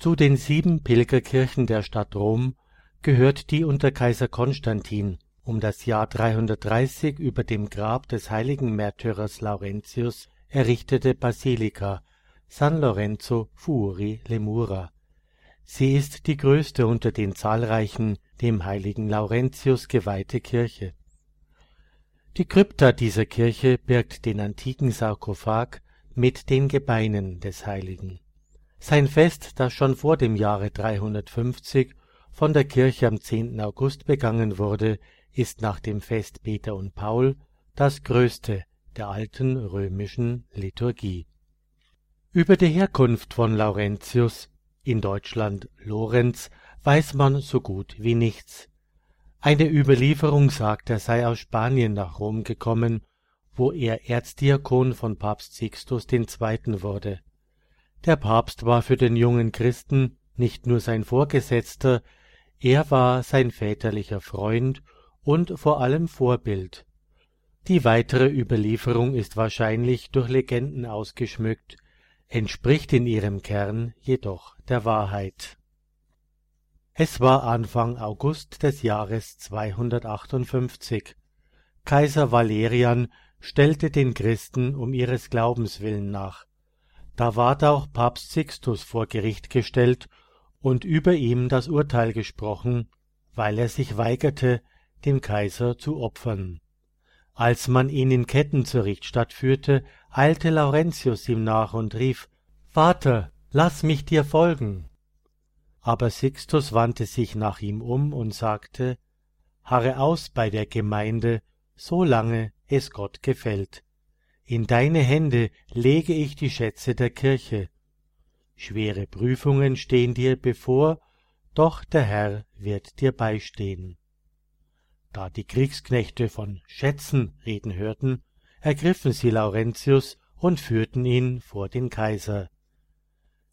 Zu den sieben Pilgerkirchen der Stadt Rom gehört die unter Kaiser Konstantin um das Jahr 330 über dem Grab des heiligen Märtyrers Laurentius errichtete Basilika San Lorenzo Fuori le Mura. Sie ist die größte unter den zahlreichen dem heiligen Laurentius geweihte Kirche. Die Krypta dieser Kirche birgt den antiken Sarkophag mit den Gebeinen des Heiligen. Sein Fest, das schon vor dem Jahre 350 von der Kirche am 10. August begangen wurde, ist nach dem Fest Peter und Paul das größte der alten römischen Liturgie. Über die Herkunft von Laurentius, in Deutschland Lorenz, weiß man so gut wie nichts. Eine Überlieferung sagt, er sei aus Spanien nach Rom gekommen, wo er Erzdiakon von Papst Sixtus II. wurde. Der Papst war für den jungen Christen nicht nur sein Vorgesetzter, er war sein väterlicher Freund und vor allem Vorbild. Die weitere Überlieferung ist wahrscheinlich durch Legenden ausgeschmückt, entspricht in ihrem Kern jedoch der Wahrheit. Es war Anfang August des Jahres 258. Kaiser Valerian stellte den Christen um ihres Glaubens willen nach. Da ward auch Papst Sixtus vor Gericht gestellt und über ihm das Urteil gesprochen, weil er sich weigerte, dem Kaiser zu opfern. Als man ihn in Ketten zur Richtstatt führte, eilte Laurentius ihm nach und rief Vater, lass mich dir folgen. Aber Sixtus wandte sich nach ihm um und sagte Harre aus bei der Gemeinde, so lange es Gott gefällt. In deine Hände lege ich die Schätze der Kirche. Schwere Prüfungen stehen dir bevor, doch der Herr wird dir beistehen. Da die Kriegsknechte von Schätzen reden hörten, ergriffen sie Laurentius und führten ihn vor den Kaiser.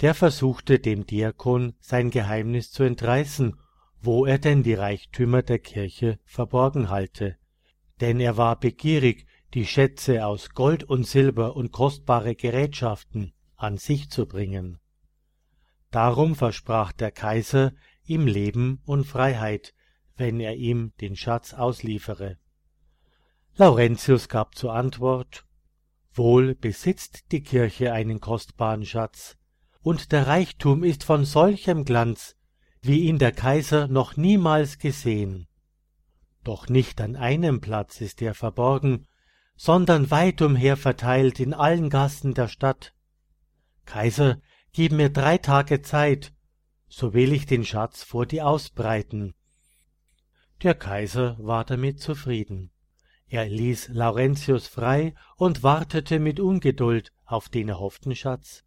Der versuchte dem Diakon sein Geheimnis zu entreißen, wo er denn die Reichtümer der Kirche verborgen halte. Denn er war begierig, die Schätze aus Gold und Silber und kostbare Gerätschaften an sich zu bringen. Darum versprach der Kaiser ihm Leben und Freiheit, wenn er ihm den Schatz ausliefere. Laurentius gab zur Antwort Wohl besitzt die Kirche einen kostbaren Schatz, und der Reichtum ist von solchem Glanz, wie ihn der Kaiser noch niemals gesehen. Doch nicht an einem Platz ist er verborgen, sondern weit umher verteilt in allen Gassen der Stadt. Kaiser, gib mir drei Tage Zeit, so will ich den Schatz vor dir ausbreiten. Der Kaiser war damit zufrieden. Er ließ Laurentius frei und wartete mit Ungeduld auf den erhofften Schatz.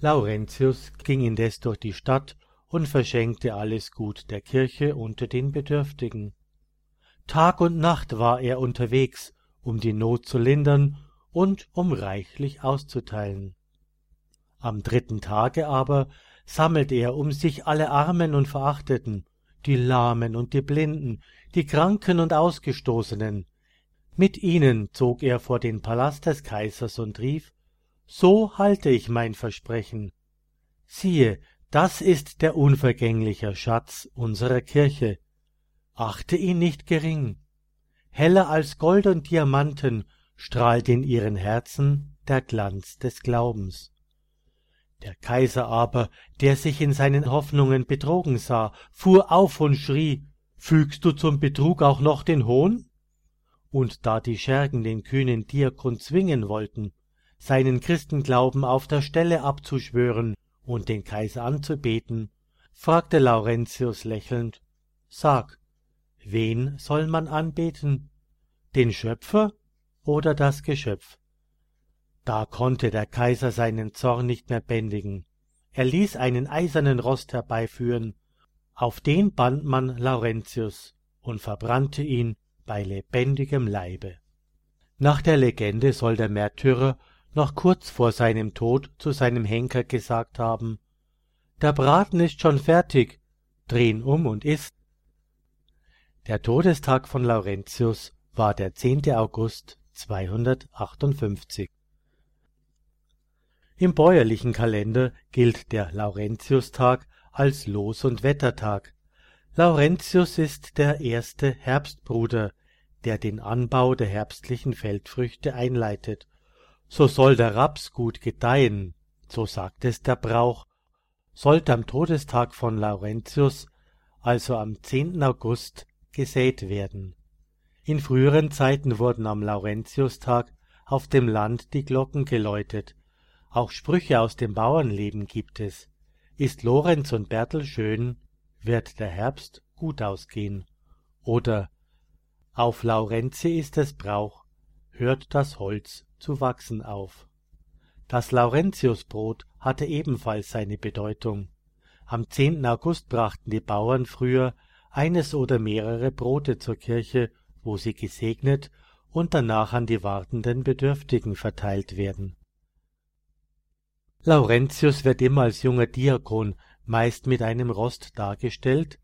Laurentius ging indes durch die Stadt und verschenkte alles Gut der Kirche unter den Bedürftigen. Tag und Nacht war er unterwegs, um die Not zu lindern und um reichlich auszuteilen. Am dritten Tage aber sammelte er um sich alle Armen und Verachteten, die Lahmen und die Blinden, die Kranken und Ausgestoßenen. Mit ihnen zog er vor den Palast des Kaisers und rief, So halte ich mein Versprechen. Siehe, das ist der unvergängliche Schatz unserer Kirche. Achte ihn nicht gering. Heller als Gold und Diamanten strahlt in ihren Herzen der Glanz des Glaubens. Der Kaiser aber, der sich in seinen Hoffnungen betrogen sah, fuhr auf und schrie Fügst du zum Betrug auch noch den Hohn? Und da die Schergen den kühnen Diakon zwingen wollten, seinen Christenglauben auf der Stelle abzuschwören und den Kaiser anzubeten, fragte Laurentius lächelnd Sag, wen soll man anbeten? Den Schöpfer oder das Geschöpf? Da konnte der Kaiser seinen Zorn nicht mehr bändigen. Er ließ einen eisernen Rost herbeiführen, auf den band man Laurentius und verbrannte ihn bei lebendigem Leibe. Nach der Legende soll der Märtyrer noch kurz vor seinem Tod zu seinem Henker gesagt haben Der Braten ist schon fertig, dreh ihn um und iss. Der Todestag von Laurentius war der 10. August 258. Im bäuerlichen Kalender gilt der Laurentiustag als Los- und Wettertag. Laurentius ist der erste Herbstbruder, der den Anbau der herbstlichen Feldfrüchte einleitet. So soll der Raps gut gedeihen, so sagt es der Brauch, sollte am Todestag von Laurentius, also am 10. August, gesät werden. In früheren Zeiten wurden am Laurentiustag auf dem Land die Glocken geläutet. Auch Sprüche aus dem Bauernleben gibt es. Ist Lorenz und Bertel schön, wird der Herbst gut ausgehen. Oder auf Laurenzi ist es Brauch, hört das Holz zu wachsen auf. Das Laurentiusbrot hatte ebenfalls seine Bedeutung. Am 10. August brachten die Bauern früher eines oder mehrere Brote zur Kirche, wo sie gesegnet und danach an die wartenden Bedürftigen verteilt werden. Laurentius wird immer als junger Diakon, meist mit einem Rost dargestellt,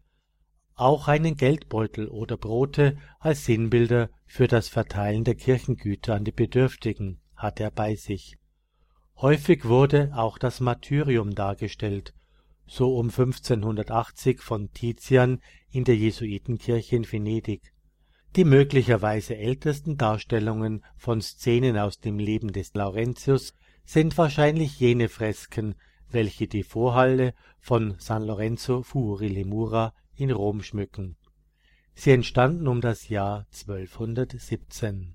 auch einen Geldbeutel oder Brote als Sinnbilder für das Verteilen der Kirchengüter an die Bedürftigen hat er bei sich. Häufig wurde auch das Martyrium dargestellt, so um 1580 von Tizian in der Jesuitenkirche in Venedig. Die möglicherweise ältesten Darstellungen von Szenen aus dem Leben des Laurentius sind wahrscheinlich jene Fresken, welche die Vorhalle von San Lorenzo Fuori le Mura in Rom schmücken. Sie entstanden um das Jahr 1217.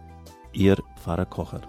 Ihr Pfarrer Kocher.